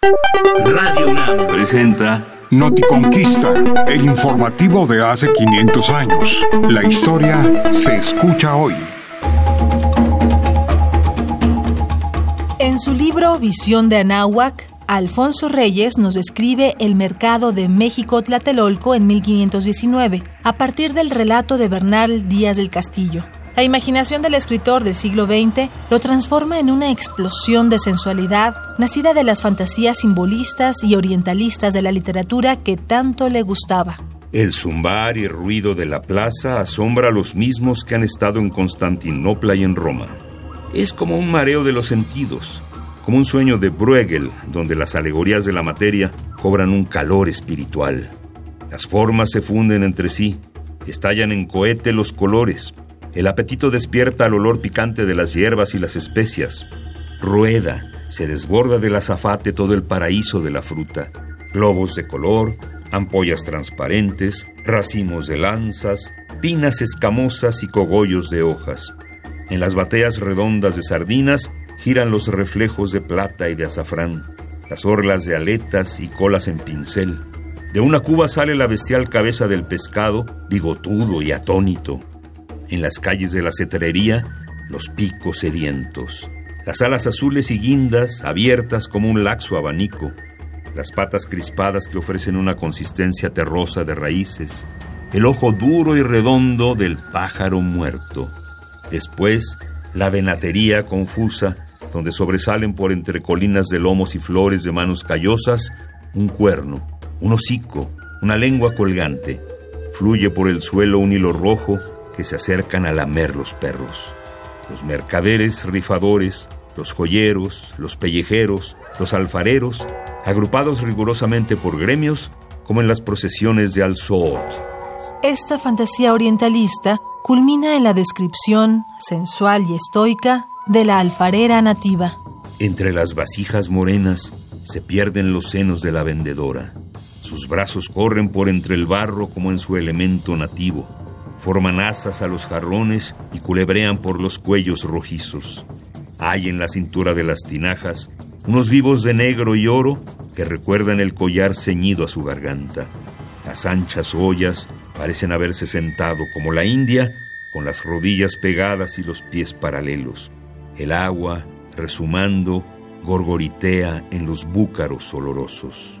Radio UNAM presenta Noticonquista, el informativo de hace 500 años. La historia se escucha hoy. En su libro Visión de Anáhuac, Alfonso Reyes nos describe el mercado de México Tlatelolco en 1519, a partir del relato de Bernal Díaz del Castillo. La imaginación del escritor del siglo XX lo transforma en una explosión de sensualidad nacida de las fantasías simbolistas y orientalistas de la literatura que tanto le gustaba. El zumbar y ruido de la plaza asombra a los mismos que han estado en Constantinopla y en Roma. Es como un mareo de los sentidos, como un sueño de Bruegel, donde las alegorías de la materia cobran un calor espiritual. Las formas se funden entre sí, estallan en cohete los colores, el apetito despierta al olor picante de las hierbas y las especias. Rueda, se desborda del azafate todo el paraíso de la fruta. Globos de color, ampollas transparentes, racimos de lanzas, pinas escamosas y cogollos de hojas. En las bateas redondas de sardinas giran los reflejos de plata y de azafrán, las orlas de aletas y colas en pincel. De una cuba sale la bestial cabeza del pescado, bigotudo y atónito. En las calles de la cetrería, los picos sedientos. Las alas azules y guindas abiertas como un laxo abanico. Las patas crispadas que ofrecen una consistencia terrosa de raíces. El ojo duro y redondo del pájaro muerto. Después, la venatería confusa, donde sobresalen por entre colinas de lomos y flores de manos callosas un cuerno, un hocico, una lengua colgante. Fluye por el suelo un hilo rojo que se acercan a lamer los perros. Los mercaderes rifadores, los joyeros, los pellejeros, los alfareros, agrupados rigurosamente por gremios, como en las procesiones de Al-Soot. Esta fantasía orientalista culmina en la descripción sensual y estoica de la alfarera nativa. Entre las vasijas morenas se pierden los senos de la vendedora. Sus brazos corren por entre el barro como en su elemento nativo forman asas a los jarrones y culebrean por los cuellos rojizos. Hay en la cintura de las tinajas unos vivos de negro y oro que recuerdan el collar ceñido a su garganta. Las anchas ollas parecen haberse sentado como la India, con las rodillas pegadas y los pies paralelos. El agua, resumando, gorgoritea en los búcaros olorosos.